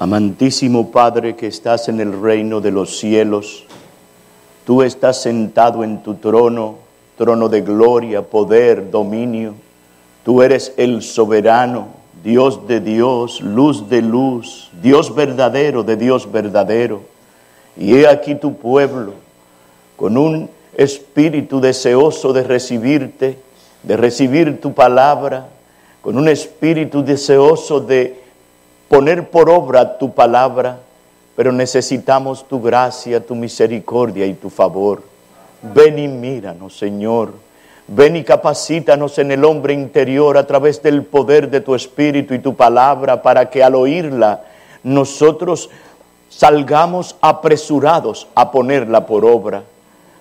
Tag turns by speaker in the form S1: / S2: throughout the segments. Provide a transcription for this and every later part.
S1: Amantísimo Padre que estás en el reino de los cielos, tú estás sentado en tu trono, trono de gloria, poder, dominio. Tú eres el soberano, Dios de Dios, luz de luz, Dios verdadero de Dios verdadero. Y he aquí tu pueblo, con un espíritu deseoso de recibirte, de recibir tu palabra, con un espíritu deseoso de poner por obra tu palabra, pero necesitamos tu gracia, tu misericordia y tu favor. Ven y míranos, Señor. Ven y capacítanos en el hombre interior a través del poder de tu espíritu y tu palabra para que al oírla nosotros salgamos apresurados a ponerla por obra.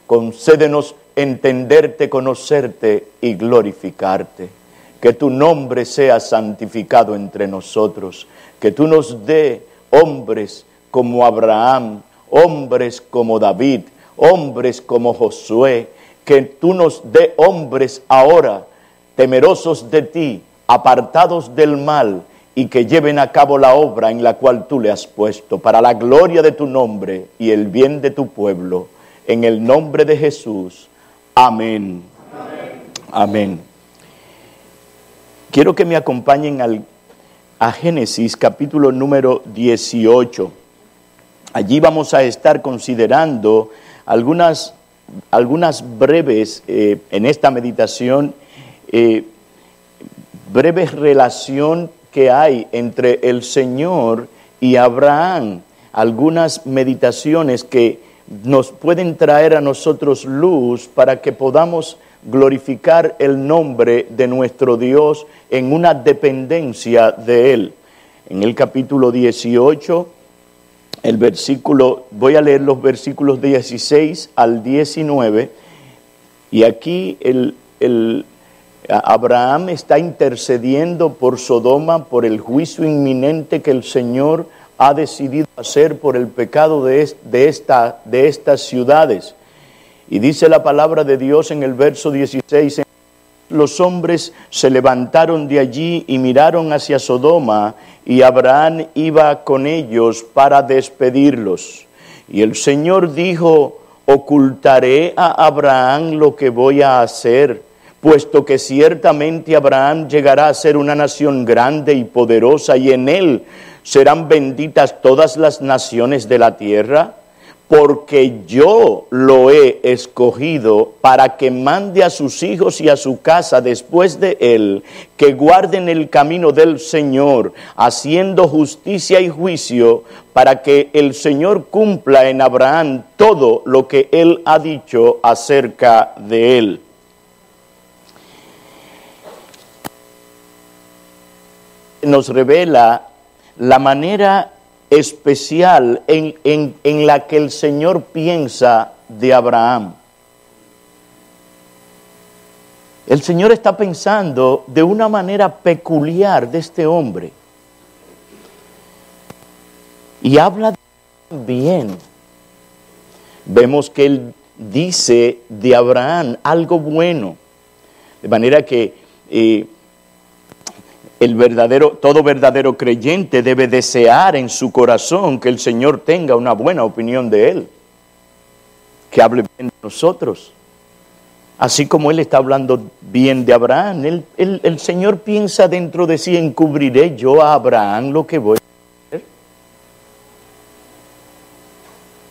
S1: Concédenos entenderte, conocerte y glorificarte. Que tu nombre sea santificado entre nosotros que tú nos dé hombres como Abraham, hombres como David, hombres como Josué, que tú nos dé hombres ahora temerosos de ti, apartados del mal y que lleven a cabo la obra en la cual tú le has puesto, para la gloria de tu nombre y el bien de tu pueblo. En el nombre de Jesús. Amén. Amén. Amén. Quiero que me acompañen al a Génesis capítulo número 18. Allí vamos a estar considerando algunas, algunas breves, eh, en esta meditación, eh, breves relación que hay entre el Señor y Abraham. Algunas meditaciones que nos pueden traer a nosotros luz para que podamos glorificar el nombre de nuestro Dios en una dependencia de Él. En el capítulo 18, el versículo, voy a leer los versículos 16 al 19, y aquí el, el Abraham está intercediendo por Sodoma, por el juicio inminente que el Señor ha decidido hacer por el pecado de, de, esta, de estas ciudades. Y dice la palabra de Dios en el verso 16, los hombres se levantaron de allí y miraron hacia Sodoma, y Abraham iba con ellos para despedirlos. Y el Señor dijo, ocultaré a Abraham lo que voy a hacer, puesto que ciertamente Abraham llegará a ser una nación grande y poderosa, y en él serán benditas todas las naciones de la tierra porque yo lo he escogido para que mande a sus hijos y a su casa después de él, que guarden el camino del Señor, haciendo justicia y juicio, para que el Señor cumpla en Abraham todo lo que él ha dicho acerca de él. Nos revela la manera especial en, la que el Señor piensa de Abraham. El Señor está pensando de una manera peculiar de este hombre. Y habla bien. Vemos que Él dice de Abraham algo bueno. De manera que eh, el verdadero, todo verdadero creyente debe desear en su corazón que el Señor tenga una buena opinión de Él, que hable bien de nosotros. Así como Él está hablando bien de Abraham, el Señor piensa dentro de sí, encubriré yo a Abraham lo que voy a hacer.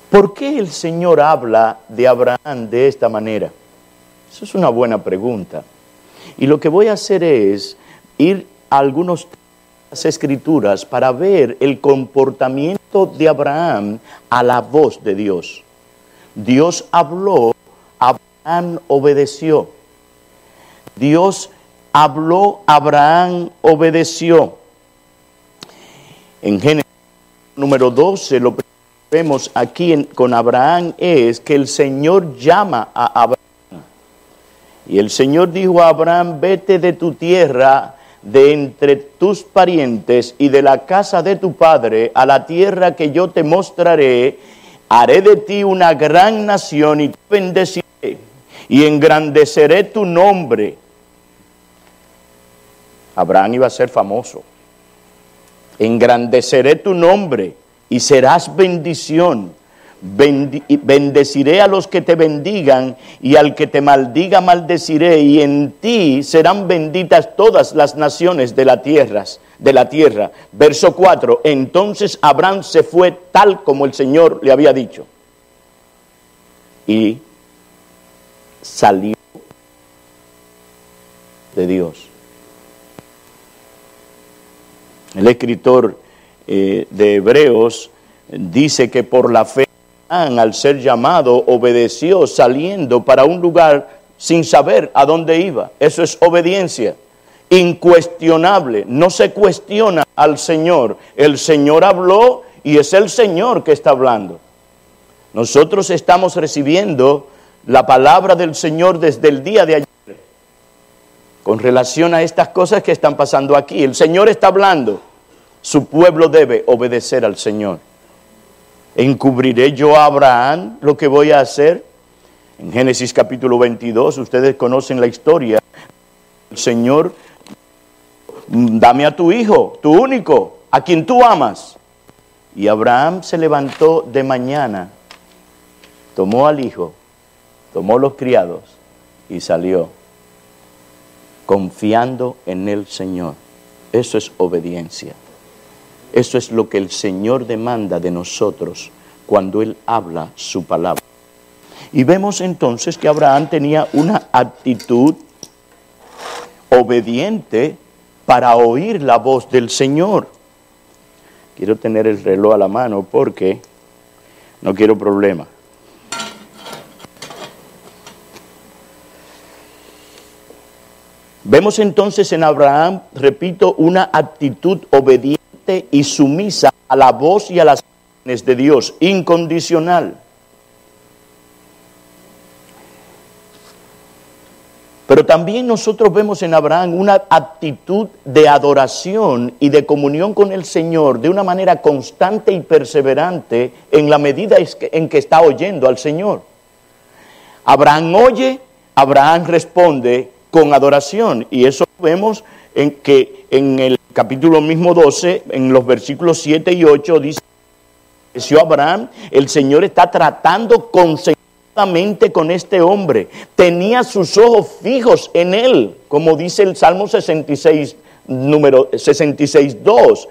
S1: ¿Por qué el Señor habla de Abraham de esta manera? Eso es una buena pregunta. Y lo que voy a hacer es ir algunas escrituras para ver el comportamiento de Abraham a la voz de Dios. Dios habló, Abraham obedeció. Dios habló, Abraham obedeció. En Génesis número 12, lo que vemos aquí con Abraham es que el Señor llama a Abraham. Y el Señor dijo a Abraham, vete de tu tierra de entre tus parientes y de la casa de tu padre a la tierra que yo te mostraré, haré de ti una gran nación y te bendeciré y engrandeceré tu nombre. Abraham iba a ser famoso. engrandeceré tu nombre y serás bendición. Bendeciré a los que te bendigan y al que te maldiga maldeciré y en ti serán benditas todas las naciones de la tierra, de la tierra. Verso 4. Entonces Abraham se fue tal como el Señor le había dicho. Y salió de Dios. El escritor eh, de Hebreos dice que por la fe al ser llamado obedeció saliendo para un lugar sin saber a dónde iba. Eso es obediencia. Incuestionable, no se cuestiona al Señor. El Señor habló y es el Señor que está hablando. Nosotros estamos recibiendo la palabra del Señor desde el día de ayer con relación a estas cosas que están pasando aquí. El Señor está hablando. Su pueblo debe obedecer al Señor. ¿Encubriré yo a Abraham lo que voy a hacer? En Génesis capítulo 22, ustedes conocen la historia. El Señor, dame a tu hijo, tu único, a quien tú amas. Y Abraham se levantó de mañana, tomó al hijo, tomó los criados y salió, confiando en el Señor. Eso es obediencia. Eso es lo que el Señor demanda de nosotros cuando Él habla su palabra. Y vemos entonces que Abraham tenía una actitud obediente para oír la voz del Señor. Quiero tener el reloj a la mano porque no quiero problema. Vemos entonces en Abraham, repito, una actitud obediente y sumisa a la voz y a las órdenes de Dios, incondicional. Pero también nosotros vemos en Abraham una actitud de adoración y de comunión con el Señor de una manera constante y perseverante en la medida en que está oyendo al Señor. Abraham oye, Abraham responde con adoración y eso vemos en que en el capítulo mismo 12, en los versículos 7 y 8, dice, Abraham, el Señor está tratando concentradamente con este hombre. Tenía sus ojos fijos en él, como dice el Salmo 66, número 66, 2.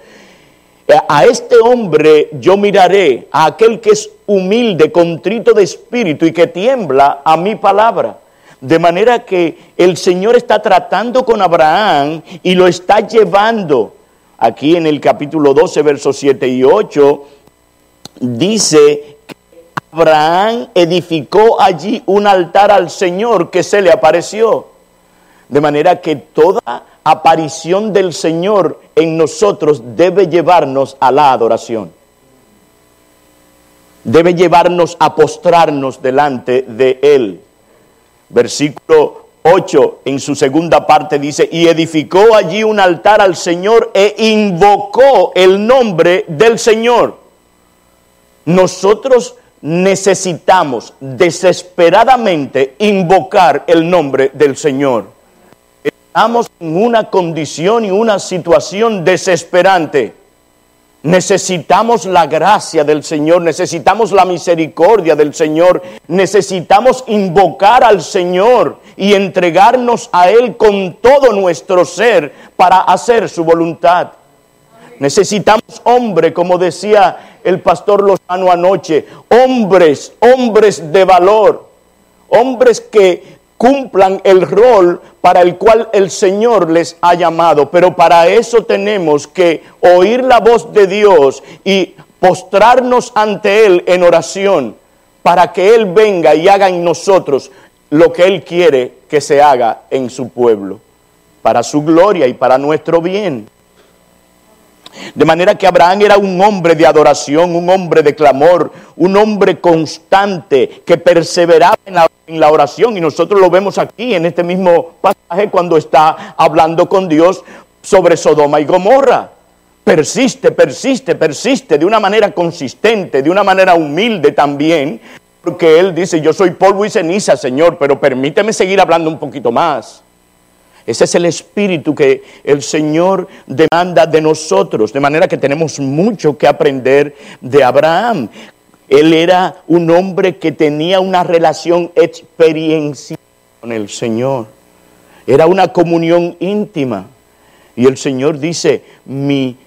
S1: A este hombre yo miraré, a aquel que es humilde, contrito de espíritu y que tiembla a mi palabra. De manera que el Señor está tratando con Abraham y lo está llevando. Aquí en el capítulo 12, versos 7 y 8, dice que Abraham edificó allí un altar al Señor que se le apareció. De manera que toda aparición del Señor en nosotros debe llevarnos a la adoración. Debe llevarnos a postrarnos delante de Él. Versículo 8 en su segunda parte dice, y edificó allí un altar al Señor e invocó el nombre del Señor. Nosotros necesitamos desesperadamente invocar el nombre del Señor. Estamos en una condición y una situación desesperante Necesitamos la gracia del Señor, necesitamos la misericordia del Señor, necesitamos invocar al Señor y entregarnos a Él con todo nuestro ser para hacer su voluntad. Necesitamos hombre, como decía el pastor Lozano anoche, hombres, hombres de valor, hombres que cumplan el rol para el cual el Señor les ha llamado. Pero para eso tenemos que oír la voz de Dios y postrarnos ante Él en oración para que Él venga y haga en nosotros lo que Él quiere que se haga en su pueblo, para su gloria y para nuestro bien. De manera que Abraham era un hombre de adoración, un hombre de clamor, un hombre constante que perseveraba en la, oración. Y nosotros lo vemos aquí en este mismo pasaje cuando está hablando con Dios sobre Sodoma y Gomorra. Persiste, persiste, persiste de una manera consistente, de una manera humilde también, porque él dice, yo soy polvo y ceniza, Señor, pero permíteme seguir hablando un poquito más. Ese es el espíritu que el Señor demanda de nosotros, de manera que tenemos mucho que aprender de Abraham. Él era un hombre que tenía una relación experiencial con el Señor. Era una comunión íntima. Y el Señor dice, mis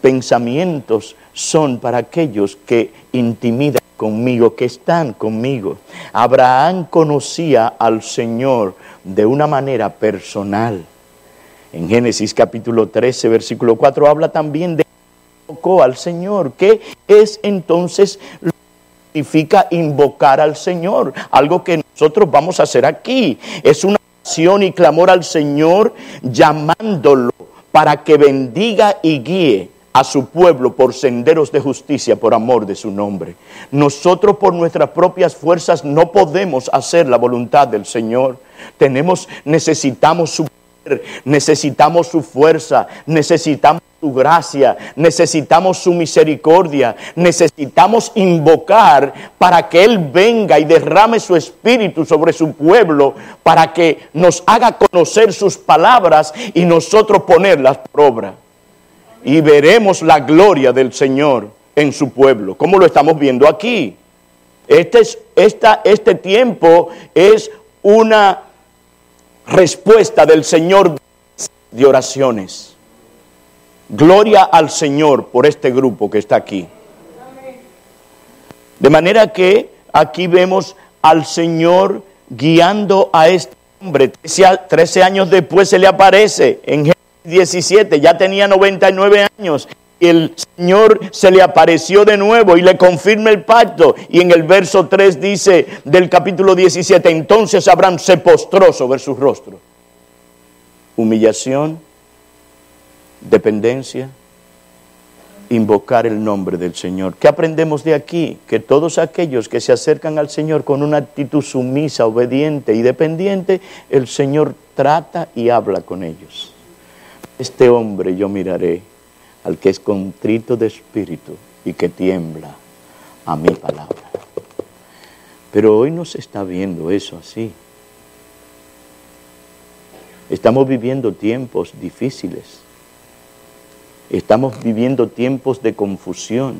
S1: pensamientos son para aquellos que intimidan conmigo, que están conmigo. Abraham conocía al Señor de una manera personal. En Génesis capítulo 13, versículo 4 habla también de invocó al Señor. ¿Qué es entonces lo que significa invocar al Señor? Algo que nosotros vamos a hacer aquí. Es una oración y clamor al Señor llamándolo para que bendiga y guíe a su pueblo por senderos de justicia por amor de su nombre. Nosotros por nuestras propias fuerzas no podemos hacer la voluntad del Señor. Tenemos necesitamos su poder, necesitamos su fuerza, necesitamos su gracia, necesitamos su misericordia, necesitamos invocar para que Él venga y derrame su espíritu sobre su pueblo, para que nos haga conocer sus palabras y nosotros ponerlas por obra y veremos la gloria del Señor en su pueblo, como lo estamos viendo aquí. Este, es, esta, este tiempo es una respuesta del Señor de oraciones. Gloria al Señor por este grupo que está aquí. De manera que aquí vemos al Señor guiando a este hombre. Trece años después se le aparece en 17, ya tenía 99 años. Y el Señor se le apareció de nuevo y le confirma el pacto. Y en el verso 3 dice del capítulo 17, entonces Abraham se postró sobre su rostro. Humillación, dependencia, invocar el nombre del Señor. ¿Qué aprendemos de aquí? Que todos aquellos que se acercan al Señor con una actitud sumisa, obediente y dependiente, el Señor trata y habla con ellos. Este hombre yo miraré al que es contrito de espíritu y que tiembla a mi palabra. Pero hoy no se está viendo eso así. Estamos viviendo tiempos difíciles. Estamos viviendo tiempos de confusión.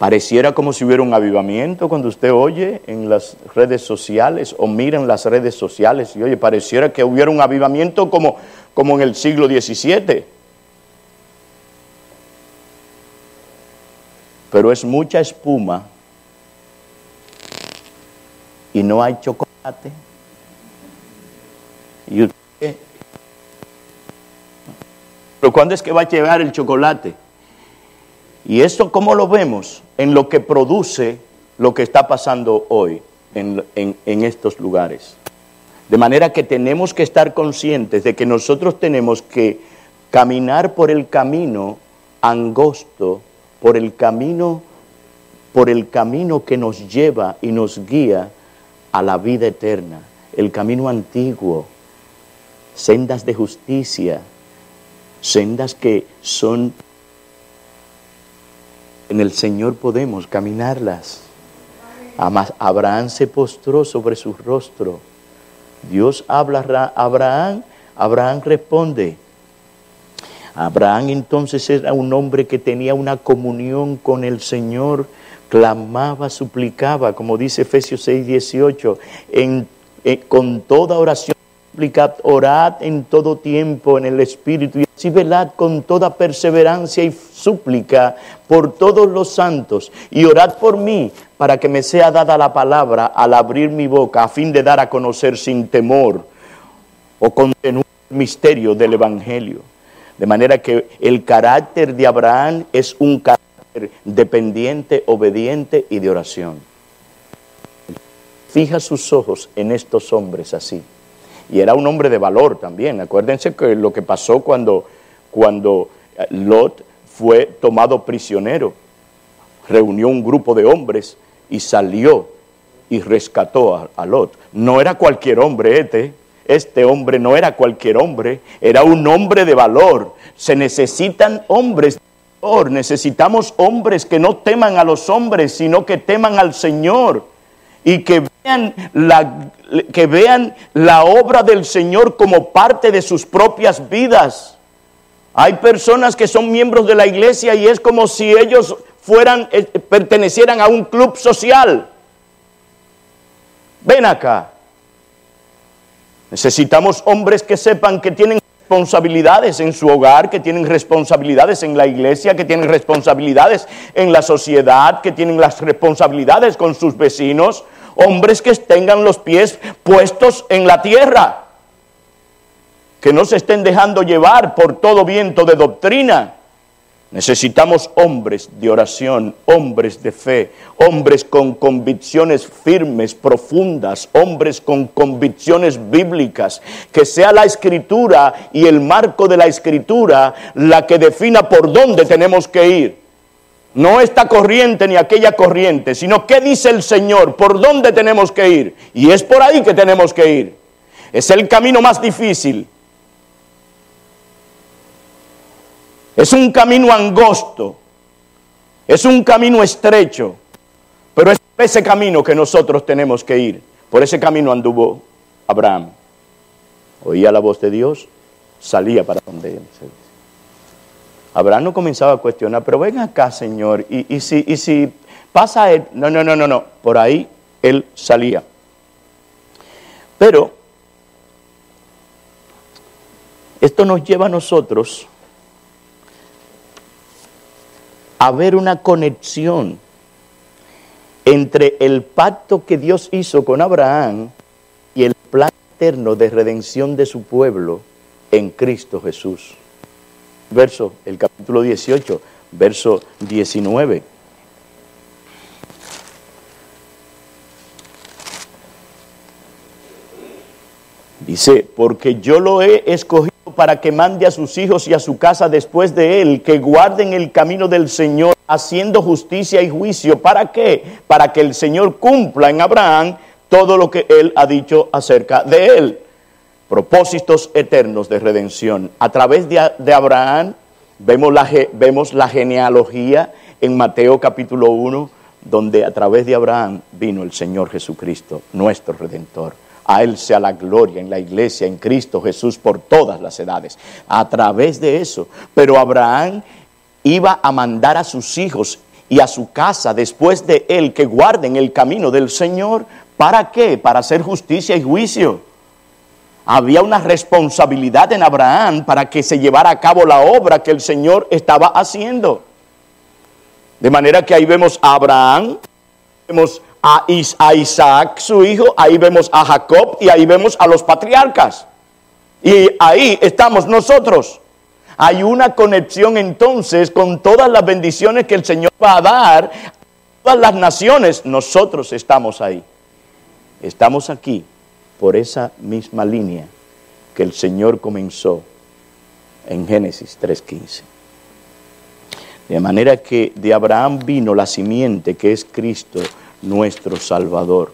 S1: Pareciera como si hubiera un avivamiento cuando usted oye en las redes sociales o mira en las redes sociales y oye, pareciera que hubiera un avivamiento como, como en el siglo XVII. Pero es mucha espuma y no hay chocolate. ¿Y usted? ¿Pero cuándo es que va a llegar el chocolate? ¿Y esto cómo lo vemos? En lo que produce lo que está pasando hoy en, estos lugares. De manera que tenemos que estar conscientes de que nosotros tenemos que caminar por el camino angosto, por el camino, por el camino que nos lleva y nos guía a la vida eterna, el camino antiguo, sendas de justicia, sendas que son en el Señor podemos caminarlas. Abraham se postró sobre su rostro. Dios habla a Abraham, Abraham responde. Abraham entonces era un hombre que tenía una comunión con el Señor, clamaba, suplicaba, como dice Efesios 6, 18, con toda oración orad en todo tiempo en el Espíritu y así velad con toda perseverancia y súplica por todos los santos y orad por mí para que me sea dada la palabra al abrir mi boca a fin de dar a conocer sin temor o contener el misterio del Evangelio. De manera que el carácter de Abraham es un carácter dependiente, obediente y de oración. Fija sus ojos en estos hombres así y era un hombre de valor también. Acuérdense que lo que pasó cuando, cuando eh, Lot fue tomado prisionero. Reunió un grupo de hombres y salió y rescató a, Lot. No era cualquier hombre este, este hombre no era cualquier hombre, era un hombre de valor. Se necesitan hombres de valor, necesitamos hombres que no teman a los hombres, sino que teman al Señor y que vean la, que vean la obra del Señor como parte de sus propias vidas. Hay personas que son miembros de la iglesia y es como si ellos fueran, eh, pertenecieran a un club social. Ven acá. Necesitamos hombres que sepan que tienen responsabilidades en su hogar, que tienen responsabilidades en la iglesia, que tienen responsabilidades en la sociedad, que tienen las responsabilidades con sus vecinos, hombres que tengan los pies puestos en la tierra, que no se estén dejando llevar por todo viento de doctrina, Necesitamos hombres de oración, hombres de fe, hombres con convicciones firmes, profundas, hombres con convicciones bíblicas, que sea la escritura y el marco de la escritura la que defina por dónde tenemos que ir. No esta corriente ni aquella corriente, sino qué dice el Señor, por dónde tenemos que ir. Y es por ahí que tenemos que ir. Es el camino más difícil, Es un camino angosto, es un camino estrecho, pero es ese camino que nosotros tenemos que ir. Por ese camino anduvo Abraham. Oía la voz de Dios, salía para donde él. Abraham no comenzaba a cuestionar, pero ven acá, Señor, y, si, y si pasa él, no, no, no, no, no, por ahí él salía. Pero esto nos lleva a nosotros haber una conexión entre el pacto que Dios hizo con Abraham y el plan eterno de redención de su pueblo en Cristo Jesús. Verso, el capítulo 18, verso 19. Dice, porque yo lo he escogido para que mande a sus hijos y a su casa después de él, que guarden el camino del Señor, haciendo justicia y juicio. ¿Para qué? Para que el Señor cumpla en Abraham todo lo que él ha dicho acerca de él. Propósitos eternos de redención. A través de, Abraham vemos la, vemos la genealogía en Mateo capítulo 1, donde a través de Abraham vino el Señor Jesucristo, nuestro redentor. A Él sea la gloria en la iglesia, en Cristo Jesús, por todas las edades. A través de eso. Pero Abraham iba a mandar a sus hijos y a su casa después de él que guarden el camino del Señor. ¿Para qué? Para hacer justicia y juicio. Había una responsabilidad en Abraham para que se llevara a cabo la obra que el Señor estaba haciendo. De manera que ahí vemos a Abraham, vemos a, Isaac, su hijo, ahí vemos a Jacob y ahí vemos a los patriarcas. Y ahí estamos nosotros. Hay una conexión entonces con todas las bendiciones que el Señor va a dar a todas las naciones. Nosotros estamos ahí. Estamos aquí por esa misma línea que el Señor comenzó en Génesis 3.15. De manera que de Abraham vino la simiente que es Cristo nuestro Salvador.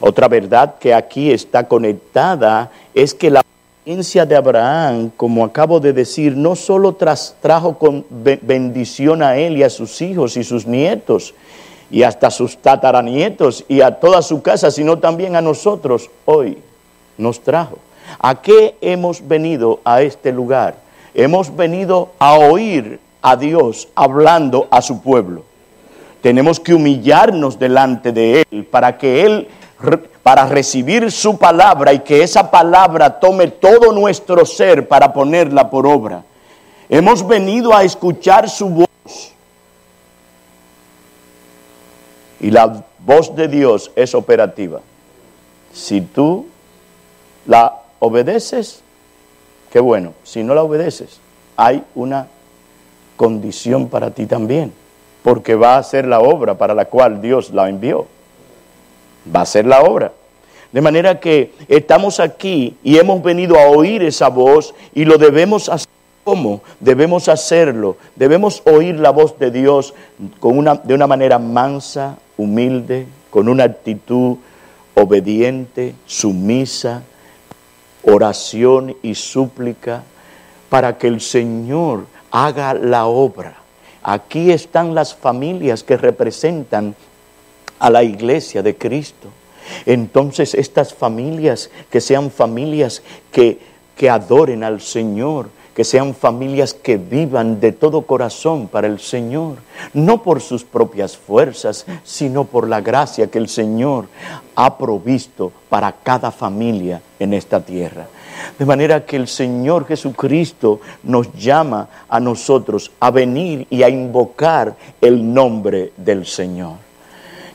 S1: Otra verdad que aquí está conectada es que la experiencia de Abraham, como acabo de decir, no solo trajo con bendición a él y a sus hijos y sus nietos, y hasta sus tataranietos y a toda su casa, sino también a nosotros hoy nos trajo. ¿A qué hemos venido a este lugar? Hemos venido a oír a Dios hablando a su pueblo. Tenemos que humillarnos delante de Él para que Él, para recibir su palabra y que esa palabra tome todo nuestro ser para ponerla por obra. Hemos venido a escuchar su voz. Y la voz de Dios es operativa. Si tú la obedeces, qué bueno. Si no la obedeces, hay una condición para ti también porque va a ser la obra para la cual Dios la envió. Va a ser la obra. De manera que estamos aquí y hemos venido a oír esa voz y lo debemos hacer. ¿Cómo? Debemos hacerlo. Debemos oír la voz de Dios con una, de una manera mansa, humilde, con una actitud obediente, sumisa, oración y súplica, para que el Señor haga la obra Aquí están las familias que representan a la iglesia de Cristo. Entonces estas familias, que sean familias que, que adoren al Señor, que sean familias que vivan de todo corazón para el Señor, no por sus propias fuerzas, sino por la gracia que el Señor ha provisto para cada familia en esta tierra. De manera que el Señor Jesucristo nos llama a nosotros a venir y a invocar el nombre del Señor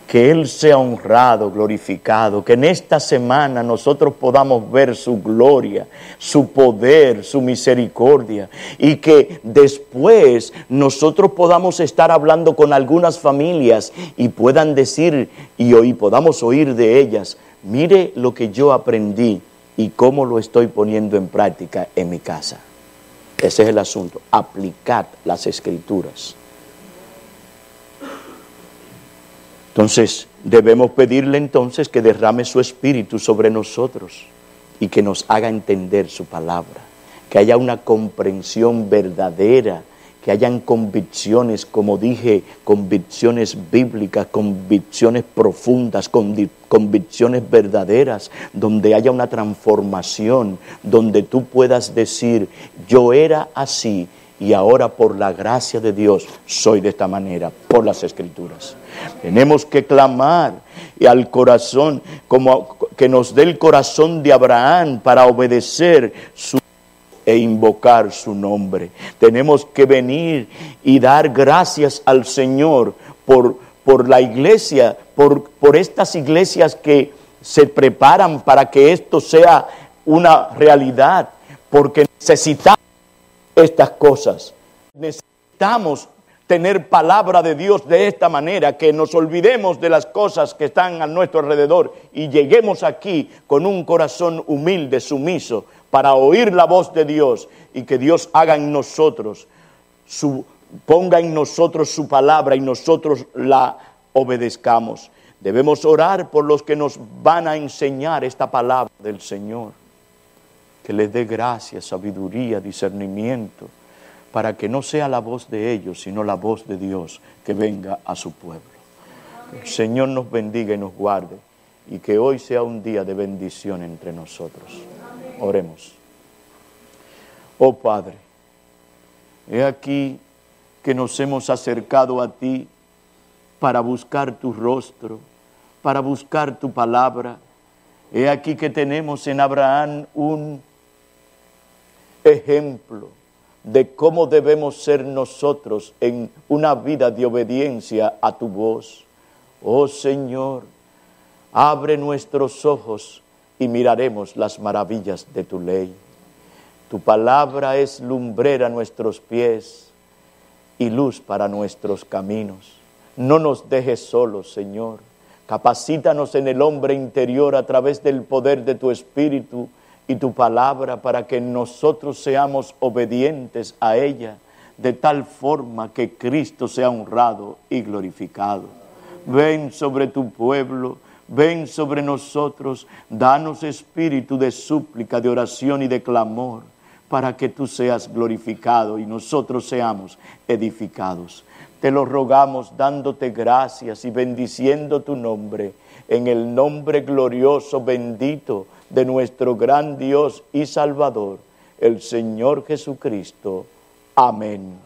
S1: que Él sea honrado, glorificado, que en esta semana nosotros podamos ver su gloria, su poder, su misericordia y que después nosotros podamos estar hablando con algunas familias y puedan decir y podamos oír de ellas, mire lo que yo aprendí y cómo lo estoy poniendo en práctica en mi casa. Ese es el asunto, aplicar las escrituras. Entonces, debemos pedirle entonces que derrame su espíritu sobre nosotros y que nos haga entender su palabra, que haya una comprensión verdadera, que hayan convicciones, como dije, convicciones bíblicas, convicciones profundas, convicciones verdaderas, donde haya una transformación, donde tú puedas decir, yo era así y ahora por la gracia de Dios soy de esta manera, por las escrituras. Tenemos que clamar al corazón, como que nos dé el corazón de Abraham para obedecer su e invocar su nombre. Tenemos que venir y dar gracias al Señor por, por la iglesia, por, por estas iglesias que se preparan para que esto sea una realidad, porque necesitamos estas cosas. Necesitamos tener palabra de Dios de esta manera, que nos olvidemos de las cosas que están a nuestro alrededor y lleguemos aquí con un corazón humilde, sumiso, para oír la voz de Dios y que Dios haga en nosotros, su, ponga en nosotros su palabra y nosotros la obedezcamos. Debemos orar por los que nos van a enseñar esta palabra del Señor que les dé gracia, sabiduría, discernimiento, para que no sea la voz de ellos, sino la voz de Dios que venga a su pueblo. El Señor nos bendiga y nos guarde, y que hoy sea un día de bendición entre nosotros. Oremos. Oh Padre, he aquí que nos hemos acercado a ti para buscar tu rostro, para buscar tu palabra. He aquí que tenemos en Abraham un ejemplo de cómo debemos ser nosotros en una vida de obediencia a tu voz. Oh Señor, abre nuestros ojos y miraremos las maravillas de tu ley. Tu palabra es lumbrera a nuestros pies y luz para nuestros caminos. No nos dejes solos, Señor. Capacítanos en el hombre interior a través del poder de tu Espíritu y tu palabra para que nosotros seamos obedientes a ella de tal forma que Cristo sea honrado y glorificado. Ven sobre tu pueblo, ven sobre nosotros, danos espíritu de súplica, de oración y de clamor, para que tú seas glorificado y nosotros seamos edificados. Te lo rogamos dándote gracias y bendiciendo tu nombre, en el nombre glorioso, bendito, de nuestro gran Dios y Salvador, el Señor Jesucristo. Amén.